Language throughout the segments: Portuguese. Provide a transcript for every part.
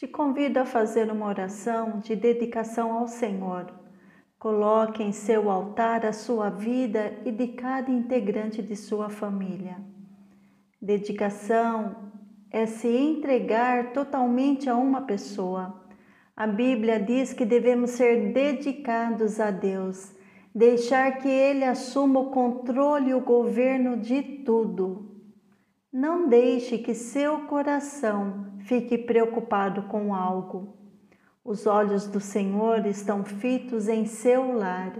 Te convido a fazer uma oração de dedicação ao Senhor. Coloque em seu altar a sua vida e de cada integrante de sua família. Dedicação é se entregar totalmente a uma pessoa. A Bíblia diz que devemos ser dedicados a Deus, deixar que Ele assuma o controle e o governo de tudo. Não deixe que seu coração fique preocupado com algo. Os olhos do Senhor estão fitos em seu lar.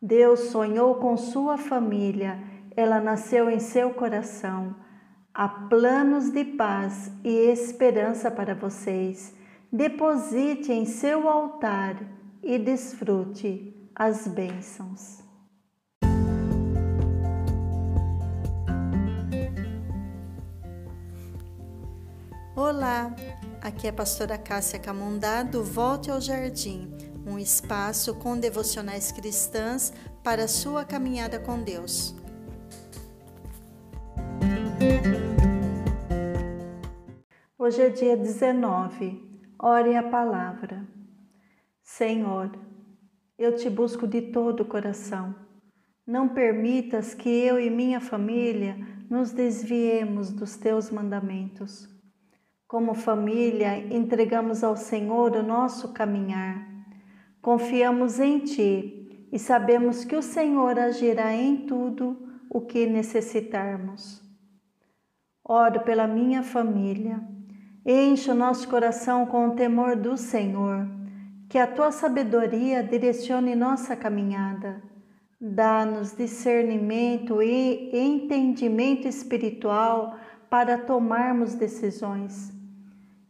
Deus sonhou com sua família, ela nasceu em seu coração. Há planos de paz e esperança para vocês. Deposite em seu altar e desfrute as bênçãos. Olá, aqui é a pastora Cássia Camundá do Volte ao Jardim, um espaço com devocionais cristãs para sua caminhada com Deus. Hoje é dia 19, ore a palavra. Senhor, eu te busco de todo o coração. Não permitas que eu e minha família nos desviemos dos teus mandamentos. Como família, entregamos ao Senhor o nosso caminhar. Confiamos em Ti e sabemos que o Senhor agirá em tudo o que necessitarmos. Oro pela minha família. Enche o nosso coração com o temor do Senhor. Que a tua sabedoria direcione nossa caminhada. Dá-nos discernimento e entendimento espiritual para tomarmos decisões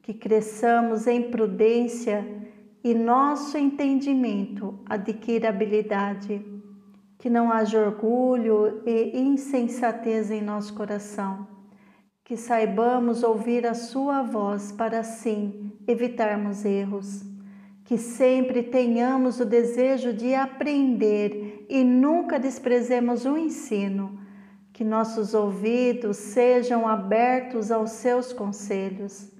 que cresçamos em prudência e nosso entendimento adquira habilidade, que não haja orgulho e insensatez em nosso coração, que saibamos ouvir a Sua voz para assim evitarmos erros, que sempre tenhamos o desejo de aprender e nunca desprezemos o ensino, que nossos ouvidos sejam abertos aos Seus conselhos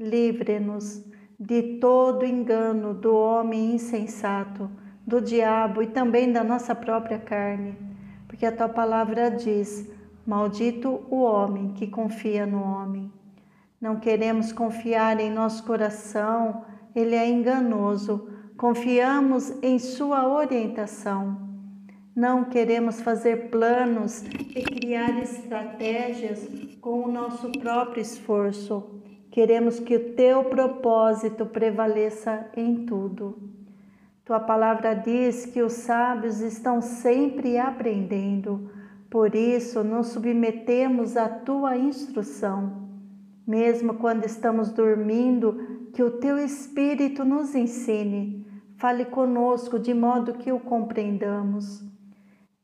Livre-nos de todo engano do homem insensato, do diabo e também da nossa própria carne, porque a tua palavra diz: Maldito o homem que confia no homem. Não queremos confiar em nosso coração, ele é enganoso. Confiamos em sua orientação. Não queremos fazer planos e criar estratégias com o nosso próprio esforço Queremos que o teu propósito prevaleça em tudo. Tua palavra diz que os sábios estão sempre aprendendo, por isso nos submetemos à tua instrução. Mesmo quando estamos dormindo, que o teu Espírito nos ensine, fale conosco de modo que o compreendamos.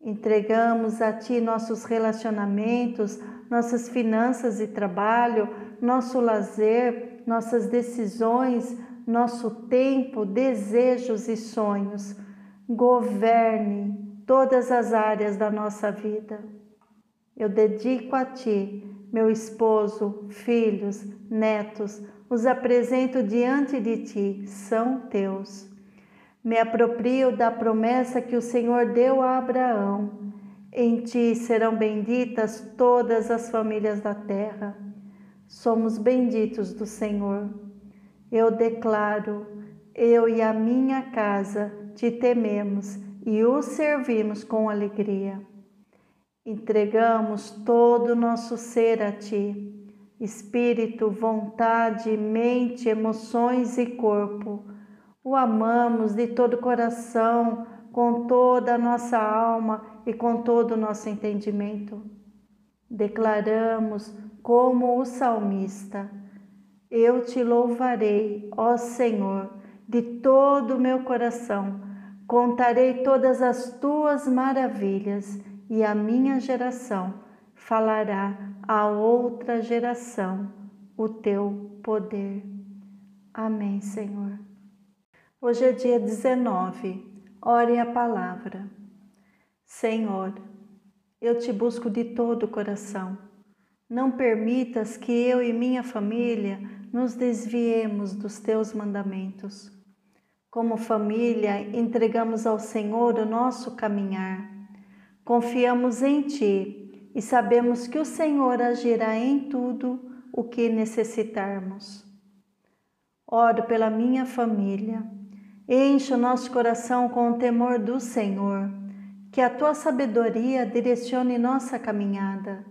Entregamos a Ti nossos relacionamentos, nossas finanças e trabalho, nosso lazer, nossas decisões, nosso tempo, desejos e sonhos. Governe todas as áreas da nossa vida. Eu dedico a Ti, meu esposo, filhos, netos, os apresento diante de Ti, são Teus. Me aproprio da promessa que o Senhor deu a Abraão. Em Ti serão benditas todas as famílias da terra somos benditos do Senhor. Eu declaro, eu e a minha casa te tememos e o servimos com alegria. Entregamos todo o nosso ser a ti, espírito, vontade, mente, emoções e corpo. O amamos de todo o coração, com toda a nossa alma e com todo o nosso entendimento. Declaramos como o salmista: Eu te louvarei, ó Senhor, de todo o meu coração. Contarei todas as tuas maravilhas e a minha geração falará a outra geração o teu poder. Amém, Senhor. Hoje é dia 19. Ore a palavra. Senhor, eu te busco de todo o coração não permitas que eu e minha família nos desviemos dos teus mandamentos. Como família, entregamos ao Senhor o nosso caminhar. Confiamos em Ti e sabemos que o Senhor agirá em tudo o que necessitarmos. Oro pela minha família. Enche o nosso coração com o temor do Senhor. Que a tua sabedoria direcione nossa caminhada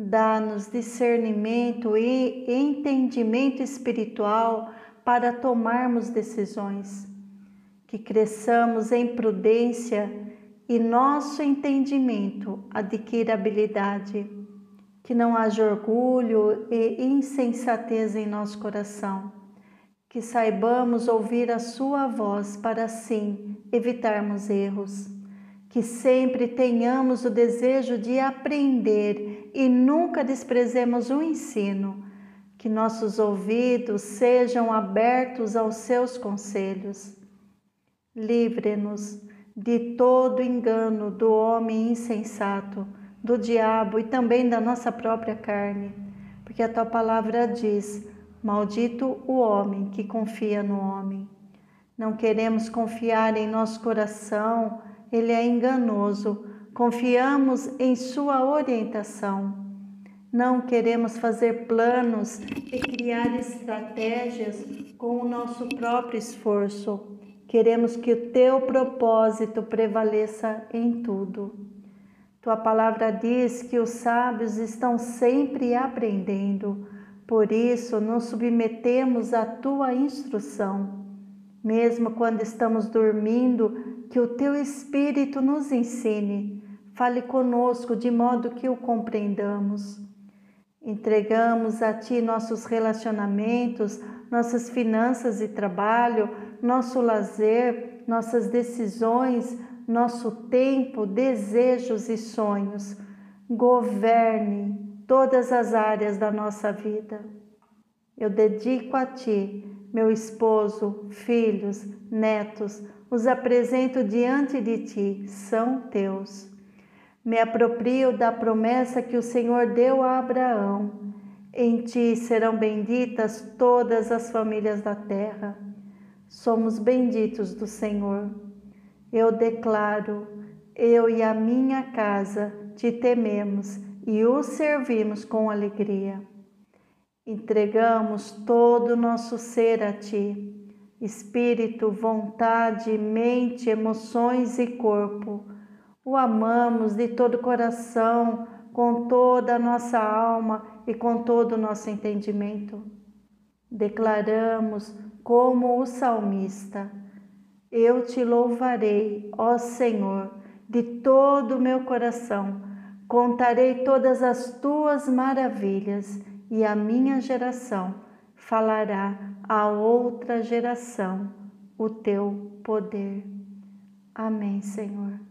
Dá-nos discernimento e entendimento espiritual para tomarmos decisões. Que cresçamos em prudência e nosso entendimento adquira habilidade. Que não haja orgulho e insensatez em nosso coração. Que saibamos ouvir a Sua voz para assim evitarmos erros. Que sempre tenhamos o desejo de aprender e nunca desprezemos o ensino, que nossos ouvidos sejam abertos aos seus conselhos. Livre-nos de todo engano do homem insensato, do diabo e também da nossa própria carne, porque a tua palavra diz: Maldito o homem que confia no homem. Não queremos confiar em nosso coração ele é enganoso. Confiamos em sua orientação. Não queremos fazer planos e criar estratégias com o nosso próprio esforço. Queremos que o teu propósito prevaleça em tudo. Tua palavra diz que os sábios estão sempre aprendendo, por isso nos submetemos à tua instrução. Mesmo quando estamos dormindo, que o teu Espírito nos ensine, fale conosco de modo que o compreendamos. Entregamos a Ti nossos relacionamentos, nossas finanças e trabalho, nosso lazer, nossas decisões, nosso tempo, desejos e sonhos. Governe todas as áreas da nossa vida. Eu dedico a Ti, meu esposo, filhos, netos, os apresento diante de ti, são teus. Me aproprio da promessa que o Senhor deu a Abraão. Em ti serão benditas todas as famílias da terra. Somos benditos do Senhor. Eu declaro, eu e a minha casa te tememos e o servimos com alegria. Entregamos todo o nosso ser a ti espírito, vontade, mente, emoções e corpo. O amamos de todo o coração, com toda a nossa alma e com todo o nosso entendimento. Declaramos, como o salmista: Eu te louvarei, ó Senhor, de todo o meu coração. Contarei todas as tuas maravilhas e a minha geração falará a outra geração o teu poder. Amém, Senhor.